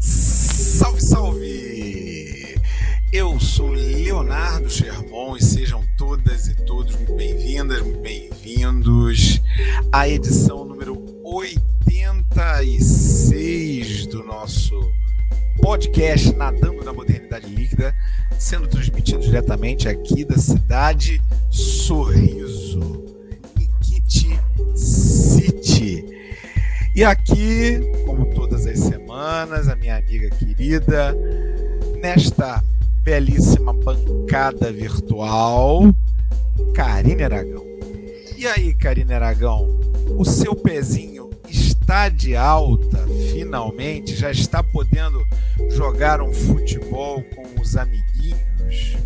Salve, salve! Eu sou Leonardo Sherman e sejam todas e todos muito bem-vindas, bem-vindos à edição número 86 do nosso podcast Nadando na Modernidade Líquida, sendo transmitido diretamente aqui da cidade Sorriso, Ikiti City. E aqui, como todas as semanas, a minha amiga querida, nesta belíssima bancada virtual, Karine Aragão. E aí, Karine Aragão, o seu pezinho está de alta finalmente? Já está podendo jogar um futebol com os amiguinhos?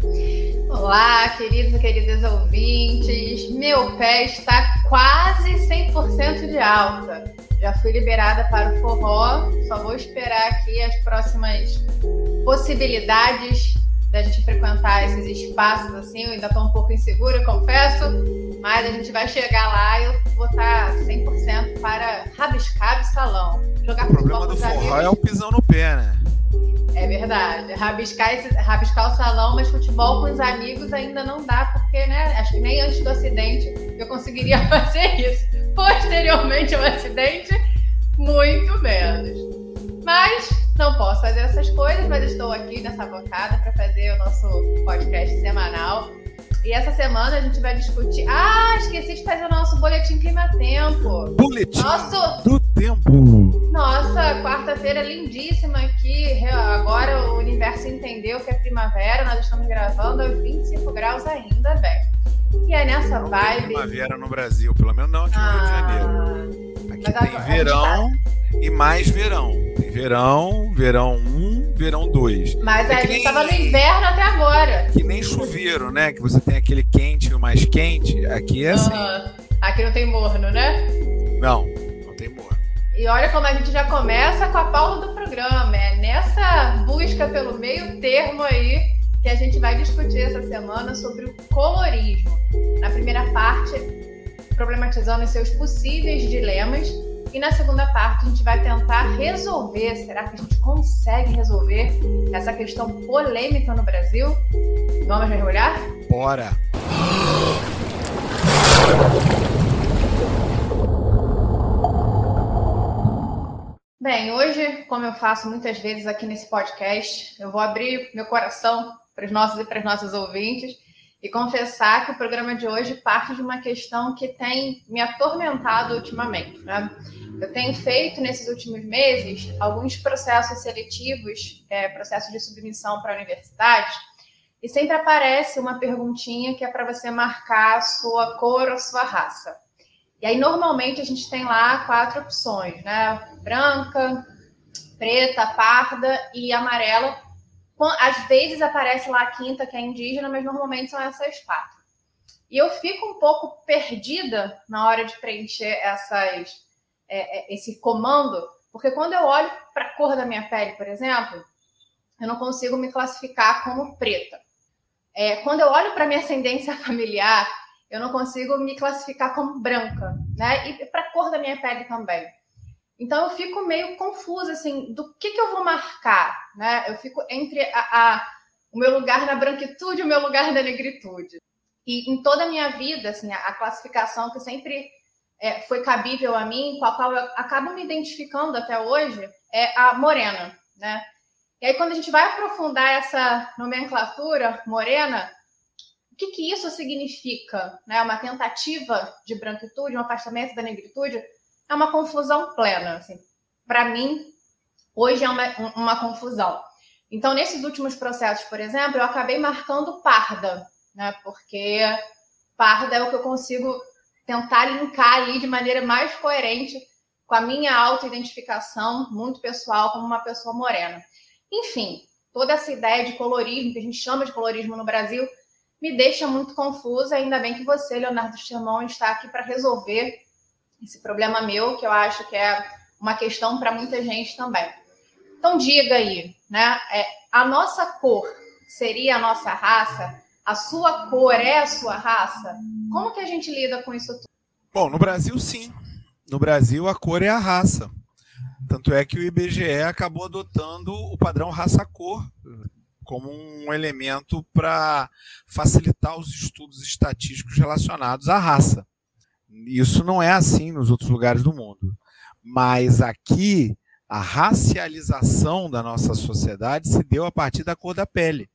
Olá, queridos e queridas ouvintes. Meu pé está quase 100% de alta. Já fui liberada para o forró, só vou esperar aqui as próximas possibilidades da gente frequentar esses espaços assim. Eu ainda estou um pouco insegura, confesso, mas a gente vai chegar lá e eu vou estar 100% para rabiscar o salão. Jogar o problema do forró amigos. é o pisão no pé, né? É verdade. Rabiscar, esse, rabiscar o salão, mas futebol com os amigos ainda não dá, porque, né? Acho que nem antes do acidente eu conseguiria fazer isso. Posteriormente ao acidente, muito menos. Mas não posso fazer essas coisas, mas estou aqui nessa bancada para fazer o nosso podcast semanal. E essa semana a gente vai discutir. Ah, esqueci de fazer o nosso boletim clima-tempo. Boletim nosso... do tempo. Nossa, quarta-feira lindíssima aqui. Agora o universo entendeu que é primavera. Nós estamos gravando a 25 graus ainda, bem. E é nessa não vibe. Tem primavera no Brasil, pelo menos não aqui no ah, Rio de Janeiro. Aqui tem verão tá... e mais verão. Tem verão, verão 1, verão 2. Mas é a gente estava no inverno até agora. Que nem chuveiro, né? Que você tem aquele quente e o mais quente. Aqui é assim. Uhum. Aqui não tem morno, né? Não, não tem morno. E olha como a gente já começa com a pauta do programa. É nessa busca pelo meio termo aí que a gente vai discutir essa semana sobre o colorismo. Na primeira parte, problematizando os seus possíveis dilemas. E na segunda parte, a gente vai tentar resolver. Será que a gente consegue resolver essa questão polêmica no Brasil? Vamos mergulhar? Bora! Bem, hoje, como eu faço muitas vezes aqui nesse podcast, eu vou abrir meu coração para os nossos e para as nossas ouvintes e confessar que o programa de hoje parte de uma questão que tem me atormentado ultimamente. Né? Eu tenho feito nesses últimos meses alguns processos seletivos, é, processos de submissão para universidades, e sempre aparece uma perguntinha que é para você marcar a sua cor ou sua raça. E aí, normalmente, a gente tem lá quatro opções, né? Branca, preta, parda e amarela às vezes aparece lá a quinta, que é indígena, mas normalmente são essas quatro. E eu fico um pouco perdida na hora de preencher essas, é, é esse comando, porque quando eu olho para a cor da minha pele, por exemplo, eu não consigo me classificar como preta. É, quando eu olho para minha ascendência familiar, eu não consigo me classificar como branca, né? E para a cor da minha pele também. Então eu fico meio confusa assim do que, que eu vou marcar, né? Eu fico entre a, a, o meu lugar na branquitude e o meu lugar na negritude. E em toda a minha vida, assim, a, a classificação que sempre é, foi cabível a mim, com a qual eu acabo me identificando até hoje, é a morena, né? E aí quando a gente vai aprofundar essa nomenclatura morena, o que, que isso significa? Né? Uma tentativa de branquitude, um afastamento da negritude? É uma confusão plena. Assim. Para mim, hoje é uma, uma confusão. Então, nesses últimos processos, por exemplo, eu acabei marcando parda, né? Porque parda é o que eu consigo tentar linkar ali de maneira mais coerente com a minha autoidentificação muito pessoal como uma pessoa morena. Enfim, toda essa ideia de colorismo, que a gente chama de colorismo no Brasil, me deixa muito confusa. Ainda bem que você, Leonardo Sherman, está aqui para resolver esse problema meu, que eu acho que é uma questão para muita gente também. Então diga aí, né? É, a nossa cor seria a nossa raça? A sua cor é a sua raça? Como que a gente lida com isso tudo? Bom, no Brasil sim. No Brasil a cor é a raça. Tanto é que o IBGE acabou adotando o padrão raça-cor como um elemento para facilitar os estudos estatísticos relacionados à raça. Isso não é assim nos outros lugares do mundo. Mas aqui, a racialização da nossa sociedade se deu a partir da cor da pele.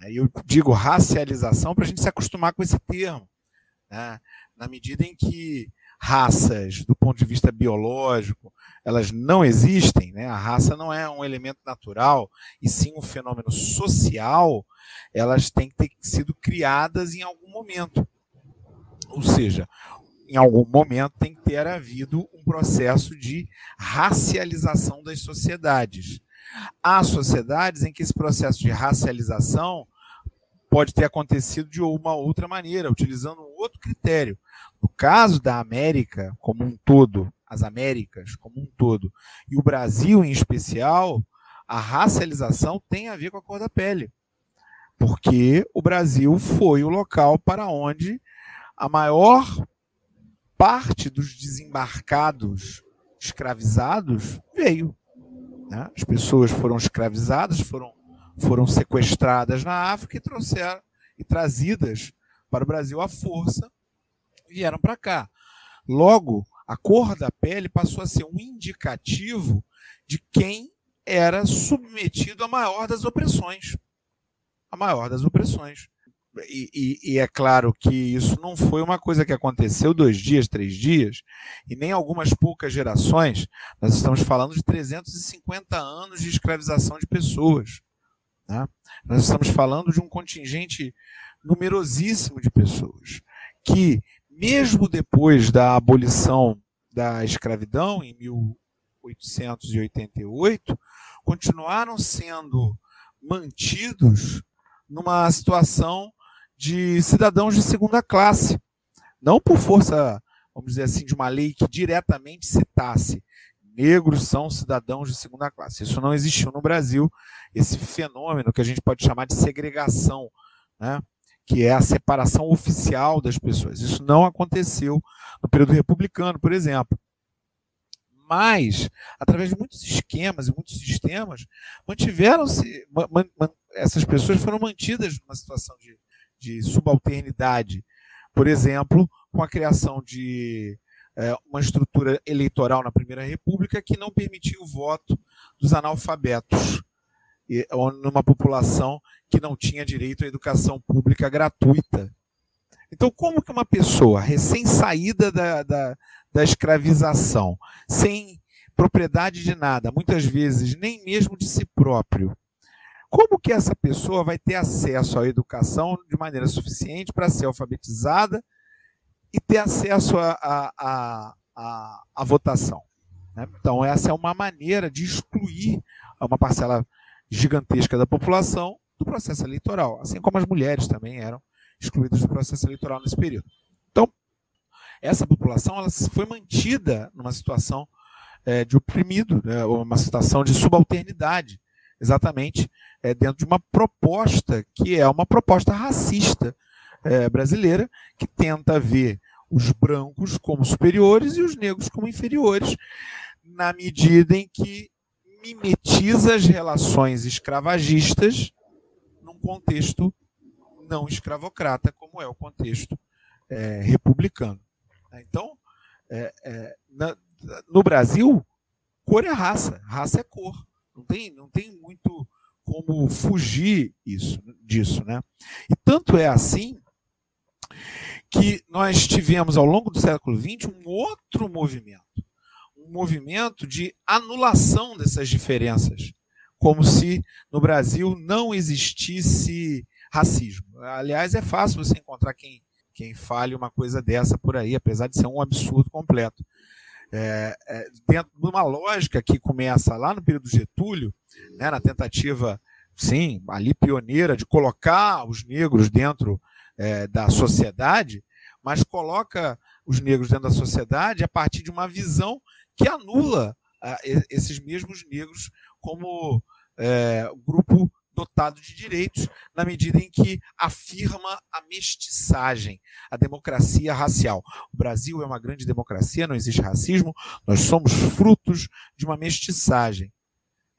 Eu digo racialização para a gente se acostumar com esse termo. Né? Na medida em que raças, do ponto de vista biológico, elas não existem, né? a raça não é um elemento natural, e sim um fenômeno social, elas têm que ter sido criadas em algum momento. Ou seja, em algum momento tem que ter havido um processo de racialização das sociedades. Há sociedades em que esse processo de racialização pode ter acontecido de uma outra maneira, utilizando um outro critério. No caso da América como um todo, as Américas como um todo, e o Brasil em especial, a racialização tem a ver com a cor da pele. Porque o Brasil foi o local para onde a maior parte dos desembarcados escravizados veio. Né? As pessoas foram escravizadas, foram foram sequestradas na África e trouxeram e trazidas para o Brasil à força, vieram para cá. Logo, a cor da pele passou a ser um indicativo de quem era submetido à maior das opressões. A maior das opressões. E, e, e, é claro que isso não foi uma coisa que aconteceu dois dias, três dias, e nem algumas poucas gerações. Nós estamos falando de 350 anos de escravização de pessoas. Né? Nós estamos falando de um contingente numerosíssimo de pessoas que, mesmo depois da abolição da escravidão, em 1888, continuaram sendo mantidos numa situação de cidadãos de segunda classe. Não por força, vamos dizer assim, de uma lei que diretamente citasse negros são cidadãos de segunda classe. Isso não existiu no Brasil, esse fenômeno que a gente pode chamar de segregação, né? que é a separação oficial das pessoas. Isso não aconteceu no período republicano, por exemplo. Mas, através de muitos esquemas e muitos sistemas, mantiveram-se, man, man, essas pessoas foram mantidas numa situação de, de subalternidade. Por exemplo, com a criação de é, uma estrutura eleitoral na Primeira República que não permitia o voto dos analfabetos, e, numa população que não tinha direito à educação pública gratuita. Então, como que uma pessoa recém-saída da, da, da escravização, sem propriedade de nada, muitas vezes nem mesmo de si próprio, como que essa pessoa vai ter acesso à educação de maneira suficiente para ser alfabetizada e ter acesso à votação. Né? Então, essa é uma maneira de excluir uma parcela gigantesca da população do processo eleitoral, assim como as mulheres também eram excluídas do processo eleitoral nesse período. Então, essa população ela foi mantida numa situação é, de oprimido, né, uma situação de subalternidade, exatamente é, dentro de uma proposta que é uma proposta racista é, brasileira, que tenta ver os brancos como superiores e os negros como inferiores, na medida em que mimetiza as relações escravagistas num contexto não escravocrata, como é o contexto é, republicano. Então, é, é, na, no Brasil, cor é raça, raça é cor. Não tem, não tem muito como fugir isso, disso. Né? E tanto é assim que nós tivemos ao longo do século XX um outro movimento, um movimento de anulação dessas diferenças, como se no Brasil não existisse racismo. Aliás, é fácil você encontrar quem, quem fale uma coisa dessa por aí, apesar de ser um absurdo completo. É, é, dentro de uma lógica que começa lá no período Getúlio, né, na tentativa, sim, ali pioneira, de colocar os negros dentro é, da sociedade, mas coloca os negros dentro da sociedade a partir de uma visão que anula esses mesmos negros como é, grupo dotado de direitos na medida em que afirma a mestiçagem, a democracia racial. O Brasil é uma grande democracia, não existe racismo, nós somos frutos de uma mestiçagem.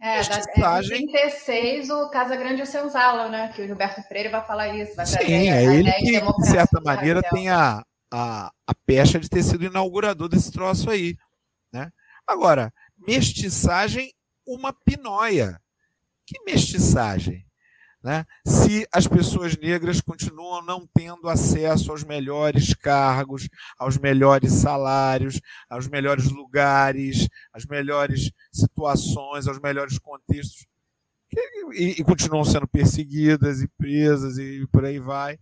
É, mestiçagem... em 36, o Casa Grande e Senzala, né? Que o Gilberto Freire vai falar isso. Vai Sim, é ele que, de certa maneira, racial. tem a, a, a pecha de ter sido inaugurador desse troço aí. Né? Agora, mestiçagem, uma pinóia. Que mestiçagem? Né? Se as pessoas negras continuam não tendo acesso aos melhores cargos, aos melhores salários, aos melhores lugares, às melhores situações, aos melhores contextos, e, e continuam sendo perseguidas e presas e por aí vai.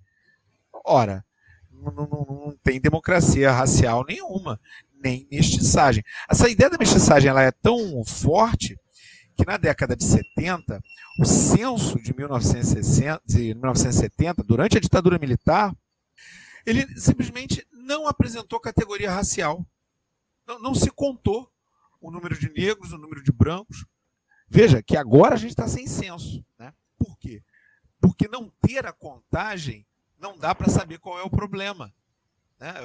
Ora, não, não, não tem democracia racial nenhuma, nem mestiçagem. Essa ideia da mestiçagem ela é tão forte que na década de 70, o censo de 1960, de 1970, durante a ditadura militar, ele simplesmente não apresentou categoria racial. Não, não se contou o número de negros, o número de brancos. Veja que agora a gente está sem censo. Né? Por quê? Porque não ter a contagem não dá para saber qual é o problema. Né?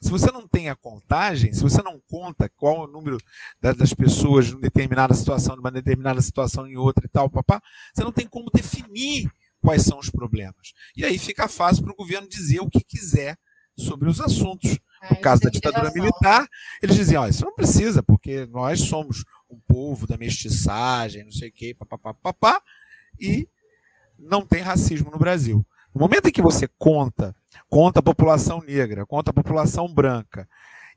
Se você não tem a contagem, se você não conta qual é o número das pessoas em determinada situação, numa determinada situação em outra e tal, papá, você não tem como definir quais são os problemas. E aí fica fácil para o governo dizer o que quiser sobre os assuntos. No é, caso da ditadura militar, eles diziam: oh, isso não precisa, porque nós somos um povo da mestiçagem, não sei o quê, papapá, papá, e não tem racismo no Brasil. No momento em que você conta, conta a população negra, conta a população branca,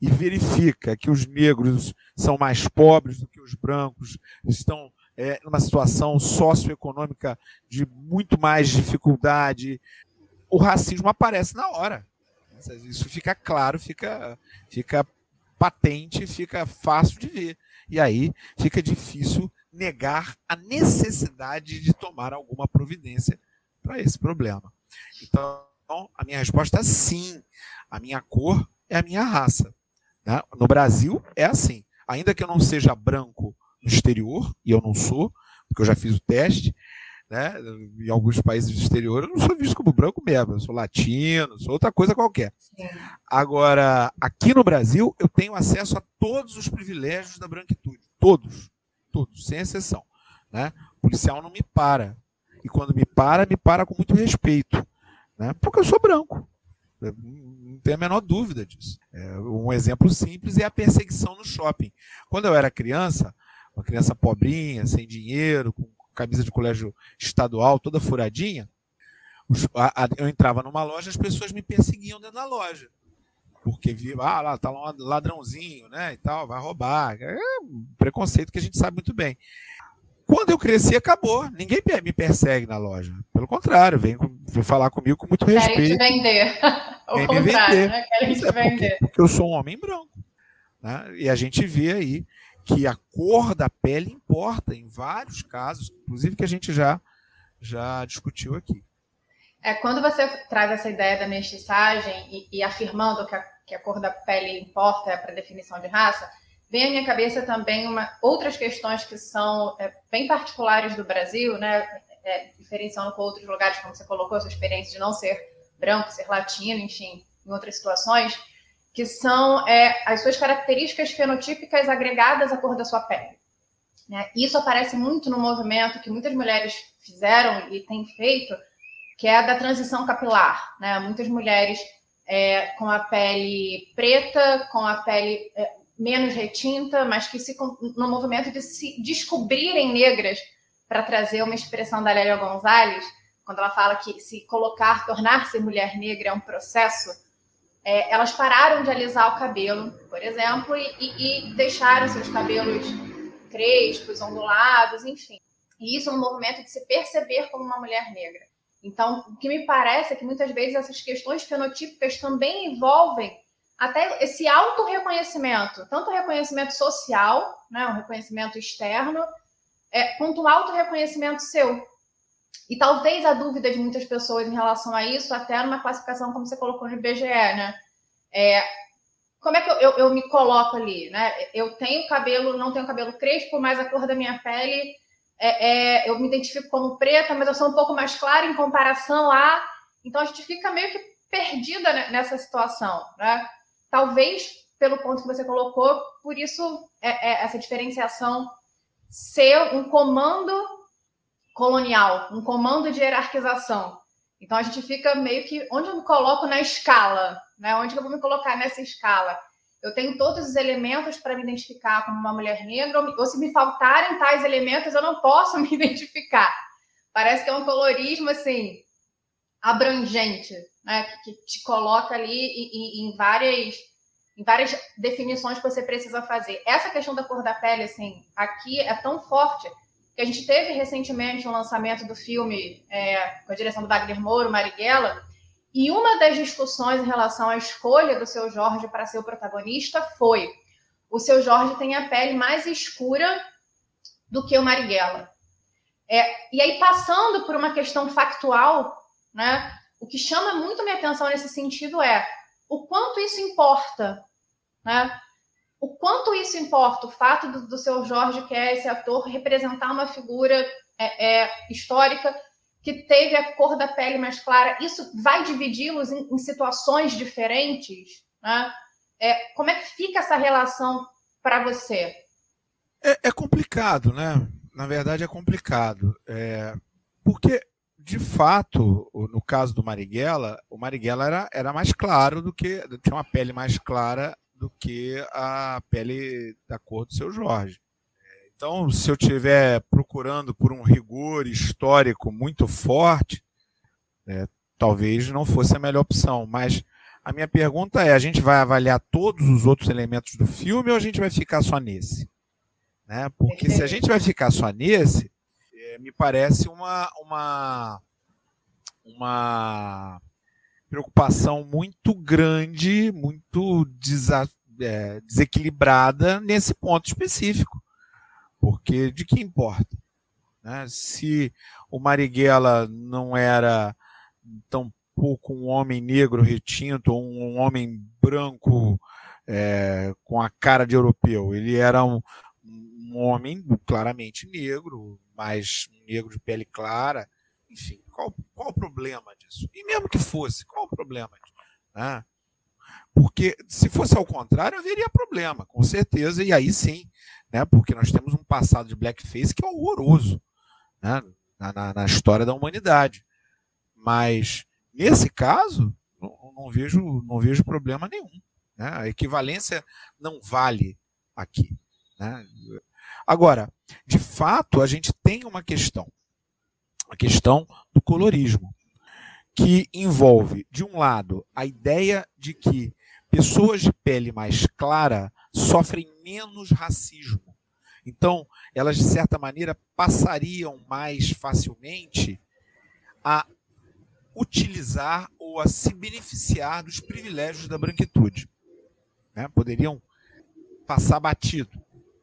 e verifica que os negros são mais pobres do que os brancos, estão é, numa situação socioeconômica de muito mais dificuldade, o racismo aparece na hora. Isso fica claro, fica, fica patente, fica fácil de ver. E aí fica difícil negar a necessidade de tomar alguma providência para esse problema. Então, a minha resposta é sim. A minha cor é a minha raça. Né? No Brasil é assim. Ainda que eu não seja branco no exterior, e eu não sou, porque eu já fiz o teste, né? em alguns países do exterior eu não sou visto como branco mesmo, eu sou latino, sou outra coisa qualquer. Agora, aqui no Brasil, eu tenho acesso a todos os privilégios da branquitude. Todos. Todos, sem exceção. Né? O policial não me para. E quando me para, me para com muito respeito. Né? Porque eu sou branco. Não tenho a menor dúvida disso. É, um exemplo simples é a perseguição no shopping. Quando eu era criança, uma criança pobrinha, sem dinheiro, com camisa de colégio estadual, toda furadinha, eu entrava numa loja, as pessoas me perseguiam dentro da loja. Porque via, ah, lá tá um ladrãozinho, né, e tal, vai roubar. É um preconceito que a gente sabe muito bem. Quando eu cresci, acabou. Ninguém me persegue na loja. Pelo contrário, vem, vem falar comigo com muito respeito. Querem te vender. Ao contrário, vender. né? Querem te é vender. Porque, porque, eu sou um homem branco. Né? E a gente vê aí que a cor da pele importa em vários casos, inclusive que a gente já, já discutiu aqui. É, quando você traz essa ideia da mestiçagem e, e afirmando que a, que a cor da pele importa para a definição de raça, vem à minha cabeça também uma, outras questões que são é, bem particulares do Brasil, né? É, diferenciando com outros lugares, como você colocou, a sua experiência de não ser branco, ser latino, enfim, em outras situações, que são é, as suas características fenotípicas agregadas à cor da sua pele. Né? Isso aparece muito no movimento que muitas mulheres fizeram e têm feito, que é a da transição capilar. Né? Muitas mulheres é, com a pele preta, com a pele é, menos retinta, mas que se no movimento de se descobrirem negras para trazer uma expressão da Lélia Gonzalez, quando ela fala que se colocar, tornar-se mulher negra é um processo, é, elas pararam de alisar o cabelo, por exemplo, e, e, e deixaram seus cabelos crespos, ondulados, enfim. E isso é um movimento de se perceber como uma mulher negra. Então, o que me parece é que muitas vezes essas questões fenotípicas também envolvem até esse auto-reconhecimento, tanto o reconhecimento social, né, um reconhecimento externo, é, quanto o auto-reconhecimento seu. E talvez a dúvida de muitas pessoas em relação a isso, até numa classificação como você colocou no IBGE, né? É, como é que eu, eu, eu, me coloco ali, né? Eu tenho cabelo, não tenho cabelo crespo, mas a cor da minha pele é, é, eu me identifico como preta, mas eu sou um pouco mais clara em comparação a. Então a gente fica meio que perdida nessa situação, né? Talvez pelo ponto que você colocou, por isso é, é essa diferenciação ser um comando colonial, um comando de hierarquização. Então a gente fica meio que onde eu me coloco na escala, né? Onde eu vou me colocar nessa escala? Eu tenho todos os elementos para me identificar como uma mulher negra, ou se me faltarem tais elementos, eu não posso me identificar. Parece que é um colorismo assim abrangente, né? Que, te coloca ali em, em, várias em várias definições que você precisa fazer. Essa questão da cor da pele, assim, aqui é tão forte que a gente teve recentemente um lançamento do filme é, com a direção do Wagner Moura, Marighella, e uma das discussões em relação à escolha do seu Jorge para ser o protagonista foi: o seu Jorge tem a pele mais escura do que o Marighella. É, e aí, passando por uma questão factual, né, o que chama muito minha atenção nesse sentido é o quanto isso importa. Né? O quanto isso importa, o fato do, do seu Jorge, que é esse ator, representar uma figura é, é, histórica que teve a cor da pele mais clara, isso vai dividi-los em, em, situações diferentes? Né? É, como é que fica essa relação para você? É, é, complicado, né? Na verdade, é complicado. É, porque, de fato, no caso do Marighella, o Marighella era, era mais claro do que. tinha uma pele mais clara do que a pele da cor do seu Jorge. Então, se eu estiver procurando por um rigor histórico muito forte, é, talvez não fosse a melhor opção. Mas a minha pergunta é: a gente vai avaliar todos os outros elementos do filme ou a gente vai ficar só nesse? Né? Porque se a gente vai ficar só nesse, me parece uma, uma, uma preocupação muito grande, muito desa, é, desequilibrada nesse ponto específico. Porque de que importa? Né? Se o Marighella não era tão pouco um homem negro retinto ou um homem branco é, com a cara de europeu, ele era um, um homem claramente negro, mas negro de pele clara, enfim, qual, qual o problema disso? E mesmo que fosse, qual o problema disso? Né? Porque se fosse ao contrário, haveria problema, com certeza, e aí sim né? porque nós temos um passado de blackface que é horroroso né? na, na, na história da humanidade. Mas, nesse caso, não, não, vejo, não vejo problema nenhum. Né? A equivalência não vale aqui. Né? Agora, de fato, a gente tem uma questão, a questão do colorismo, que envolve, de um lado, a ideia de que pessoas de pele mais clara sofrem menos racismo. Então, elas, de certa maneira, passariam mais facilmente a utilizar ou a se beneficiar dos privilégios da branquitude. Né? Poderiam passar batido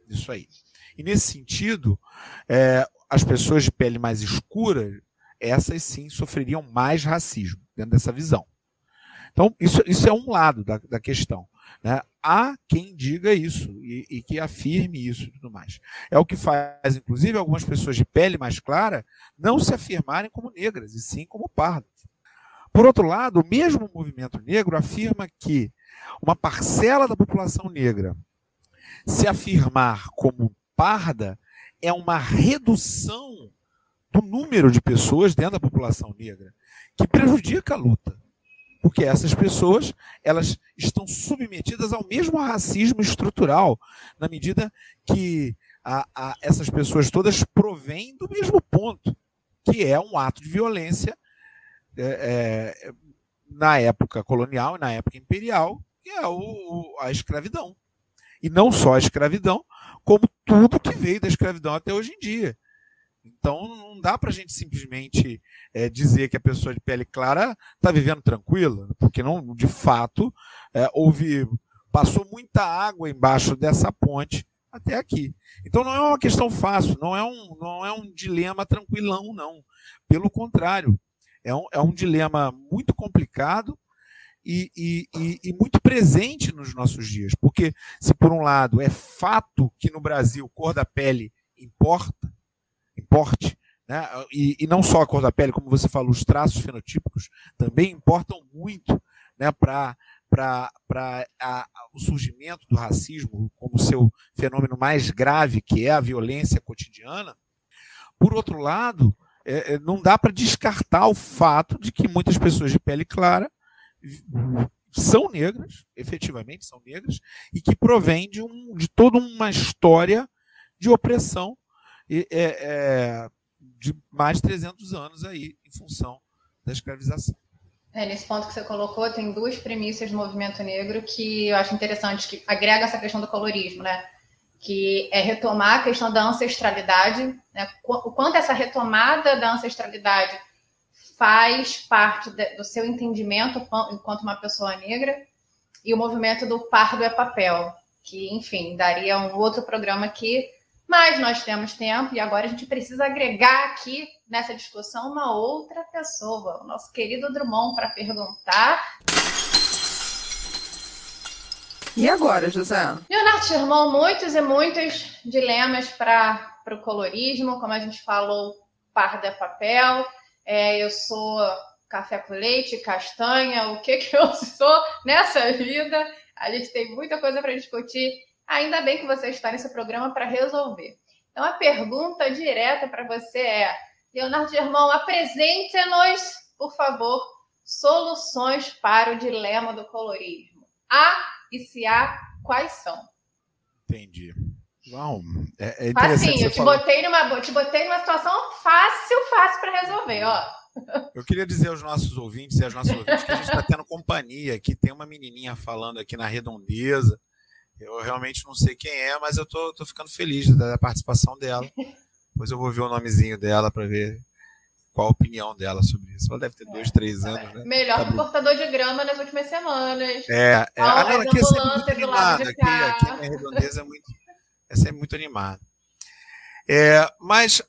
isso aí. E nesse sentido, é, as pessoas de pele mais escura, essas sim sofreriam mais racismo, dentro dessa visão. Então, isso, isso é um lado da, da questão. Né? Há quem diga isso e, e, que afirme isso e tudo mais. É o que faz, inclusive, algumas pessoas de pele mais clara não se afirmarem como negras, e sim como pardas. Por outro lado, o mesmo movimento negro afirma que uma parcela da população negra se afirmar como parda é uma redução do número de pessoas dentro da população negra, que prejudica a luta porque essas pessoas elas estão submetidas ao mesmo racismo estrutural, na medida que a, a, essas pessoas todas provêm do mesmo ponto, que é um ato de violência é, é, na época colonial e na época imperial, que é o, a escravidão. E não só a escravidão, como tudo que veio da escravidão até hoje em dia. Então não dá para a gente simplesmente é, dizer que a pessoa de pele clara está vivendo tranquila, porque não, de fato, é, houve passou muita água embaixo dessa ponte até aqui. Então não é uma questão fácil, não é um, não é um dilema tranquilão, não. Pelo contrário, é um, é um dilema muito complicado e, e, e, e muito presente nos nossos dias. Porque, se por um lado é fato que no Brasil cor da pele importa, importe, né? E, e, não só a cor da pele, como você falou, os traços fenotípicos também importam muito né, para o surgimento do racismo como seu fenômeno mais grave, que é a violência cotidiana. Por outro lado, é, é não dá para descartar o fato de que muitas pessoas de pele clara são negras, efetivamente são negras, e que provém de, um, de toda uma história de opressão é, é, de mais de 300 anos aí, em função da escravização. É, nesse ponto que você colocou, tem duas premissas do movimento negro que eu acho interessante, que agrega essa questão do colorismo, né? Que é retomar a questão da ancestralidade, né? o quanto essa retomada da ancestralidade faz parte de, do seu entendimento enquanto uma pessoa negra, e o movimento do pardo é papel, que, enfim, daria um outro programa aqui, mas nós temos tempo e agora a gente precisa agregar aqui nessa discussão uma outra pessoa, o nosso querido Drummond, para perguntar. E agora, José? Leonardo Sherman, muitos e muitos dilemas para o colorismo, como a gente falou, parda é papel, é, eu sou café com leite, castanha, o que, que eu sou nessa vida. A gente tem muita coisa para discutir. Ainda bem que você está nesse programa para resolver. Então, a pergunta direta para você é: Leonardo Germão, apresente-nos, por favor, soluções para o dilema do colorismo. Há e se há, quais são? Entendi. Bom, é, é interessante. eu te botei, numa, te botei numa situação fácil, fácil para resolver, ó. Eu queria dizer aos nossos ouvintes e às nossas ouvintes que a gente está tendo companhia aqui. Tem uma menininha falando aqui na redondeza. Eu realmente não sei quem é, mas eu tô, tô ficando feliz da participação dela. Depois eu vou ver o nomezinho dela para ver qual a opinião dela sobre isso. Ela deve ter dois, três é. anos, né? Melhor tá cortador de grama nas últimas semanas. É, é. Ah, não, aqui é sempre muito animada. Aqui, aqui a minha redondeza é muito é sempre muito animado. É, mas,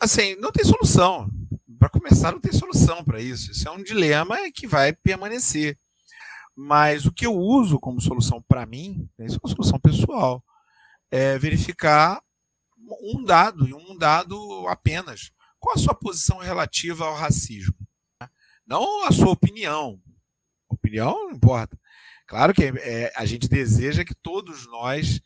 assim, não tem solução. Para começar, não tem solução para isso. Isso é um dilema que vai permanecer. Mas o que eu uso como solução para mim, isso é uma solução pessoal, é verificar um dado, e um dado apenas. Qual a sua posição relativa ao racismo? Não a sua opinião. Opinião não importa. Claro que é, a gente deseja que todos nós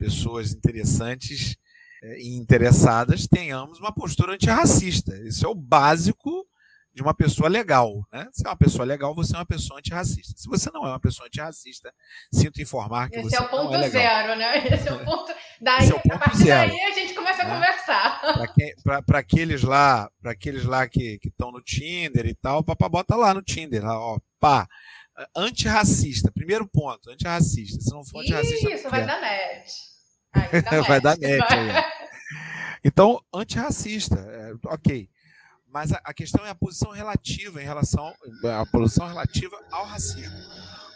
pessoas interessantes é, e interessadas tenhamos uma postura antirracista. Isso é o básico de uma pessoa legal. Né? Se é uma pessoa legal, você é uma pessoa antirracista. Se você não é uma pessoa antirracista, sinto informar que Esse você é o ponto é zero, né? Esse é o ponto. Daí, é o ponto a partir zero, daí a gente começa né? a conversar. Para aqueles lá, para aqueles lá que estão no Tinder e tal, papá bota lá no Tinder, lá, ó, pá. Antirracista, primeiro ponto, antirracista. Se não for antirracista. Isso, vai dar net. Vai dar net. Então, antirracista, é, ok. Mas a, a, questão é a posição relativa em relação a posição relativa ao racismo.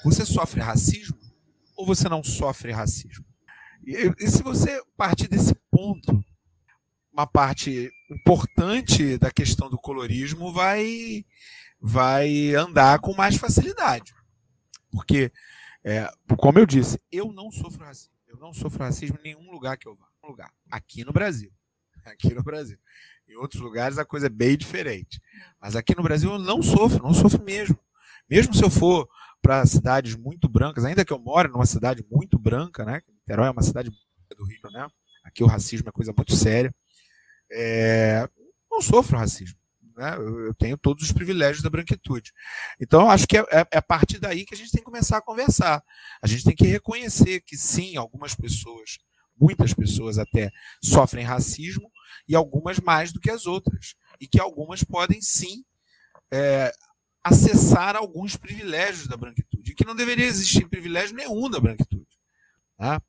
Você sofre racismo ou você não sofre racismo? E, e se você partir desse ponto, uma parte importante da questão do colorismo vai vai andar com mais facilidade. Porque, é, como eu disse, eu não sofro racismo. Eu não sofro racismo em nenhum lugar que eu vá. Lugar. Aqui no Brasil. Aqui no Brasil. Em outros lugares a coisa é bem diferente. Mas aqui no Brasil eu não sofro, não sofro mesmo. Mesmo se eu for para cidades muito brancas, ainda que eu moro numa cidade muito branca, né? Niterói é uma cidade do Rio, né? Aqui o racismo é coisa muito séria. É... Não sofro racismo. Né? Eu tenho todos os privilégios da branquitude. Então, acho que é, é, é, a partir daí que a gente tem que começar a conversar. A gente tem que reconhecer que, sim, algumas pessoas, muitas pessoas até, sofrem racismo e algumas mais do que as outras. E que algumas podem, sim, é, acessar alguns privilégios da branquitude. E que não deveria existir privilégio nenhum da branquitude. Tá?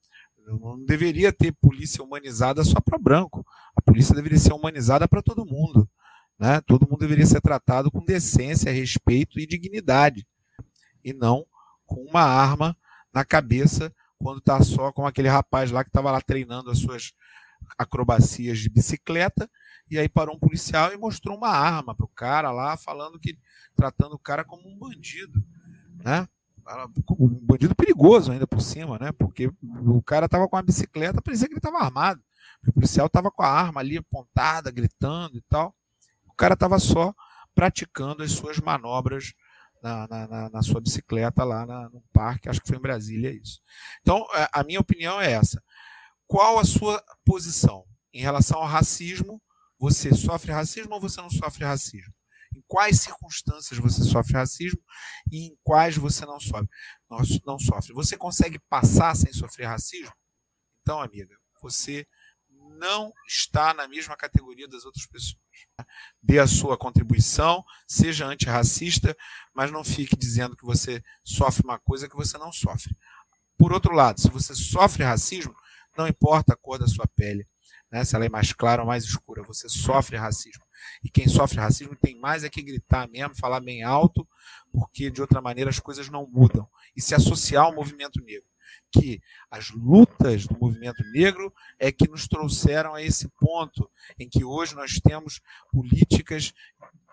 Não deveria ter polícia humanizada só para branco. A polícia deveria ser humanizada para todo mundo. Né? Todo mundo deveria ser tratado com decência, respeito e dignidade, e não com uma arma na cabeça quando está só com aquele rapaz lá que estava lá treinando as suas acrobacias de bicicleta, e aí parou um policial e mostrou uma arma para o cara lá, falando que tratando o cara como um bandido, né? Um bandido perigoso ainda por cima, né? Porque o cara estava com a bicicleta, parecia que ele estava armado. O policial estava com a arma ali apontada, gritando e tal. O cara estava só praticando as suas manobras na, na, na sua bicicleta lá na, no parque, acho que foi em Brasília isso. Então, é, a minha opinião é essa. Qual a sua posição em relação ao racismo? Você sofre racismo ou você não sofre racismo? Em quais circunstâncias você sofre racismo e em quais você não sofre? Não sofre. Você consegue passar sem sofrer racismo? Então, amiga, você não está na mesma categoria das outras pessoas. Dê a sua contribuição, seja antirracista, mas não fique dizendo que você sofre uma coisa que você não sofre. Por outro lado, se você sofre racismo, não importa a cor da sua pele, né? se ela é mais clara ou mais escura, você sofre racismo. E quem sofre racismo tem mais é que gritar mesmo, falar bem alto, porque de outra maneira as coisas não mudam. E se associar ao movimento negro que as lutas do movimento negro é que nos trouxeram a esse ponto em que hoje nós temos políticas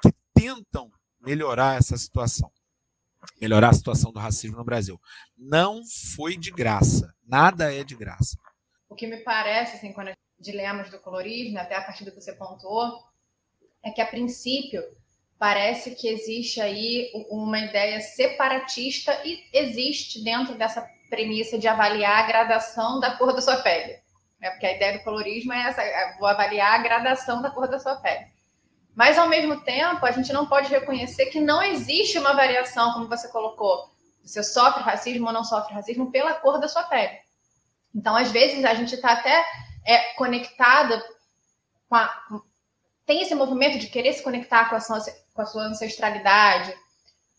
que tentam melhorar essa situação, melhorar a situação do racismo no Brasil. Não foi de graça, nada é de graça. O que me parece, assim, quando dilemas do colorismo, até a partir do que você pontuou, é que a princípio parece que existe aí uma ideia separatista e existe dentro dessa premissa de avaliar a gradação da cor da sua pele. Né? Porque a ideia do colorismo é essa, é, vou avaliar a gradação da cor da sua pele. Mas, ao mesmo tempo, a gente não pode reconhecer que não existe uma variação, como você colocou. Você sofre racismo ou não sofre racismo pela cor da sua pele. Então, às vezes, a gente está até é, conectada com a. Tem esse movimento de querer se conectar com a sua, com a sua ancestralidade,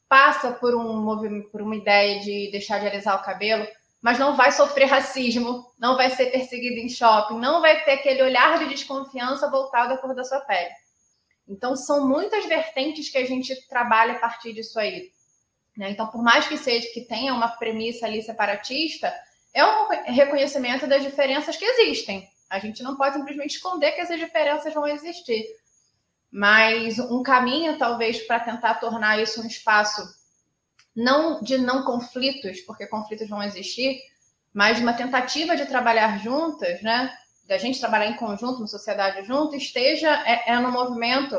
passa por, um, por uma ideia de deixar de alisar o cabelo, mas não vai sofrer racismo, não vai ser perseguido em shopping, não vai ter aquele olhar de desconfiança voltado à cor da sua pele. Então, são muitas vertentes que a gente trabalha a partir disso aí. Né? Então, por mais que seja que tenha uma premissa ali separatista, é um reconhecimento das diferenças que existem. A gente não pode simplesmente esconder que essas diferenças vão existir mas um caminho talvez para tentar tornar isso um espaço não de não conflitos, porque conflitos vão existir, mas uma tentativa de trabalhar juntas, né? Da gente trabalhar em conjunto, uma sociedade junto, esteja é, é no movimento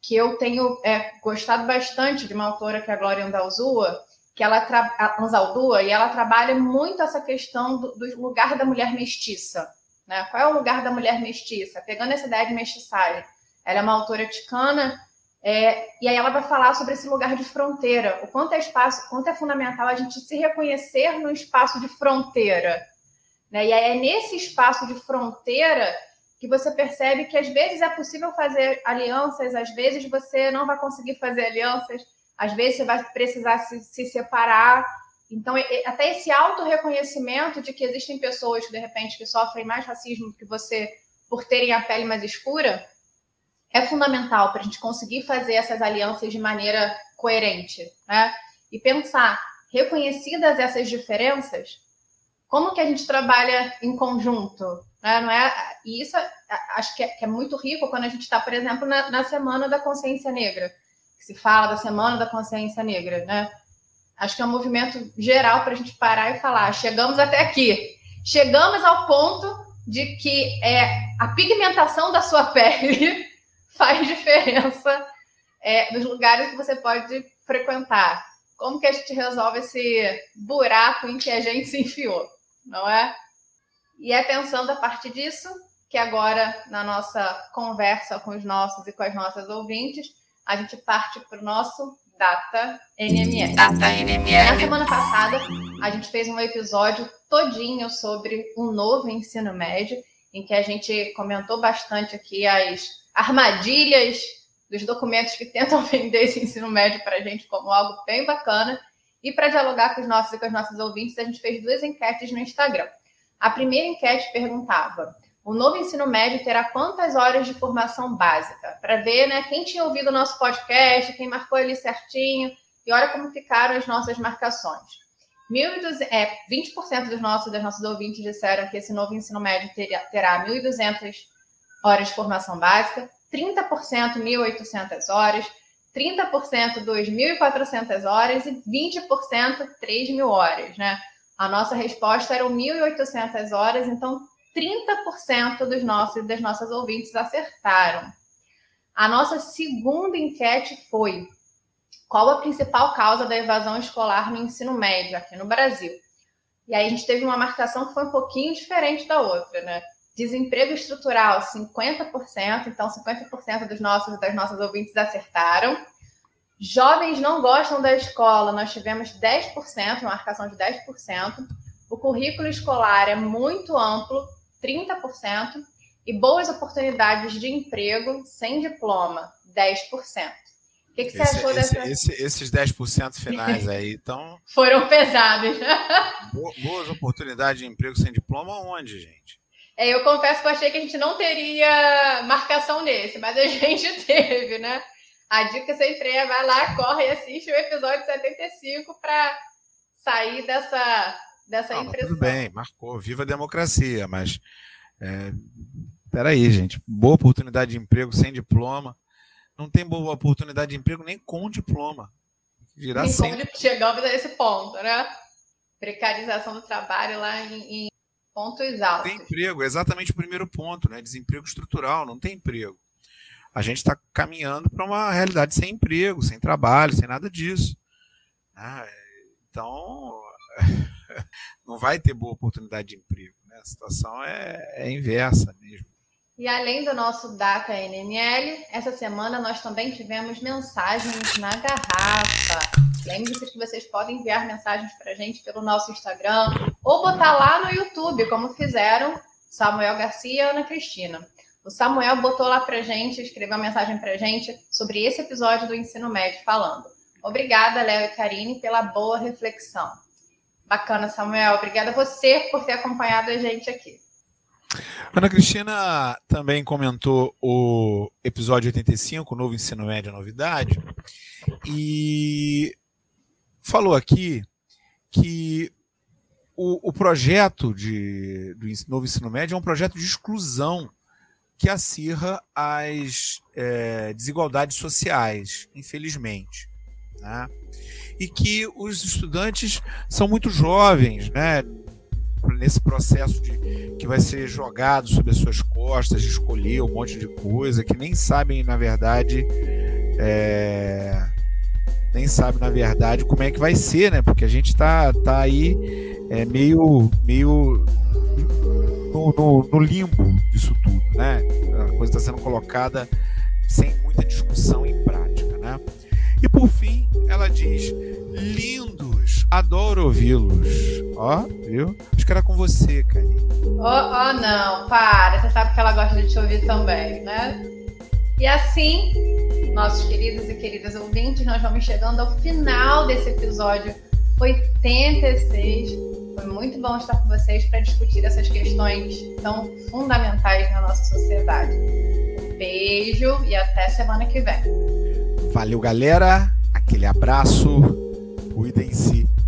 que eu tenho é, gostado bastante de uma autora que é a Glória Andalzua, que ela Anzaldua, e ela trabalha muito essa questão do, do lugar da mulher mestiça. Né? Qual é o lugar da mulher mestiça? Pegando essa ideia de mestiçagem ela é uma autora ticana, é, e aí ela vai falar sobre esse lugar de fronteira, o quanto é espaço, quanto é fundamental a gente se reconhecer no espaço de fronteira. Né? E aí é nesse espaço de fronteira que você percebe que às vezes é possível fazer alianças, às vezes você não vai conseguir fazer alianças, às vezes você vai precisar se, se separar. Então, até esse auto-reconhecimento de que existem pessoas, de repente, que sofrem mais racismo do que você por terem a pele mais escura, é fundamental para a gente conseguir fazer essas alianças de maneira coerente, né? E pensar, reconhecidas essas diferenças, como que a gente trabalha em conjunto, né? Não é? E isso acho que é, que é muito rico quando a gente está, por exemplo, na, na Semana da Consciência Negra, que se fala da Semana da Consciência Negra, né? Acho que é um movimento geral para a gente parar e falar, chegamos até aqui, chegamos ao ponto de que é a pigmentação da sua pele faz diferença é, nos lugares que você pode frequentar. Como que a gente resolve esse buraco em que a gente se enfiou, não é? E é pensando a partir disso que agora, na nossa conversa com os nossos e com as nossas ouvintes, a gente parte para o nosso Data NMS. Data NMS. Na semana passada, a gente fez um episódio todinho sobre um novo ensino médio, em que a gente comentou bastante aqui as armadilhas dos documentos que tentam vender esse ensino médio para a gente como algo bem bacana. E para dialogar com os nossos e com os nossos ouvintes, a gente fez duas enquetes no Instagram. A primeira enquete perguntava: o novo ensino médio terá quantas horas de formação básica? Para ver né, quem tinha ouvido o nosso podcast, quem marcou ali certinho, e olha como ficaram as nossas marcações. 1.200, é, 20% dos nossos, das nossas ouvintes disseram que esse novo ensino médio terá, terá 1.200 horas de formação básica, 30% 1.800 horas, 30% 2.400 horas e 20% 3.000 horas, né? A nossa resposta era 1.800 horas, então 30% dos nossos das nossas ouvintes acertaram. A nossa segunda enquete foi: qual a principal causa da evasão escolar no ensino médio aqui no Brasil? E aí a gente teve uma marcação que foi um pouquinho diferente da outra, né? Desemprego estrutural, 50%, então 50% dos nossos das nossas ouvintes acertaram. Jovens não gostam da escola, nós tivemos 10%, uma marcação de 10%. O currículo escolar é muito amplo, 30%. E boas oportunidades de emprego sem diploma, 10%. O que, que você esse, achou esse, dessa? Esse, esses 10% finais aí, então. Foram pesados. Boas oportunidades de emprego sem diploma, onde, gente? É, eu confesso que eu achei que a gente não teria marcação nesse, mas a gente teve, né? A dica sempre é: vai lá, corre e assiste o episódio 75 para sair dessa, dessa não, impressão. Tudo bem, marcou. Viva a democracia, mas. É, peraí, gente. Boa oportunidade de emprego sem diploma não tem boa oportunidade de emprego nem com diploma. Nem sempre. como chegamos a esse ponto, né? Precarização do trabalho lá em, em pontos altos. Tem emprego, é exatamente o primeiro ponto, né? Desemprego estrutural, não tem emprego. A gente está caminhando para uma realidade sem emprego, sem trabalho, sem nada disso. Ah, então, não vai ter boa oportunidade de emprego. Né? A situação é, é inversa mesmo. E além do nosso Data NML, essa semana nós também tivemos mensagens na garrafa. Lembre-se que vocês podem enviar mensagens para a gente pelo nosso Instagram ou botar lá no YouTube, como fizeram Samuel Garcia e Ana Cristina. O Samuel botou lá para a gente, escreveu uma mensagem para a gente sobre esse episódio do ensino médio, falando: Obrigada, Léo e Karine, pela boa reflexão. Bacana, Samuel. Obrigada a você por ter acompanhado a gente aqui. Ana Cristina também comentou o episódio 85, o novo ensino médio novidade, e falou aqui que o, o projeto de, do novo ensino médio é um projeto de exclusão que acirra as é, desigualdades sociais, infelizmente. Né? E que os estudantes são muito jovens, né? Nesse processo de, que vai ser jogado sobre as suas costas, de escolher um monte de coisa, que nem sabem, na verdade, é, nem sabe, na verdade, como é que vai ser, né? Porque a gente está tá aí é, meio, meio no, no, no, limbo disso tudo, né? A coisa está sendo colocada sem muita discussão em prática, né? E por fim, ela diz: lindos, adoro ouvi-los. Ó, viu? Acho que era com você, Karine. Oh, oh, não, para. Você sabe que ela gosta de te ouvir também, né? E assim, nossos queridos e queridas ouvintes, nós vamos chegando ao final desse episódio 86. Foi muito bom estar com vocês para discutir essas questões tão fundamentais na nossa sociedade. Um beijo e até semana que vem. Valeu, galera. Aquele abraço. Cuidem-se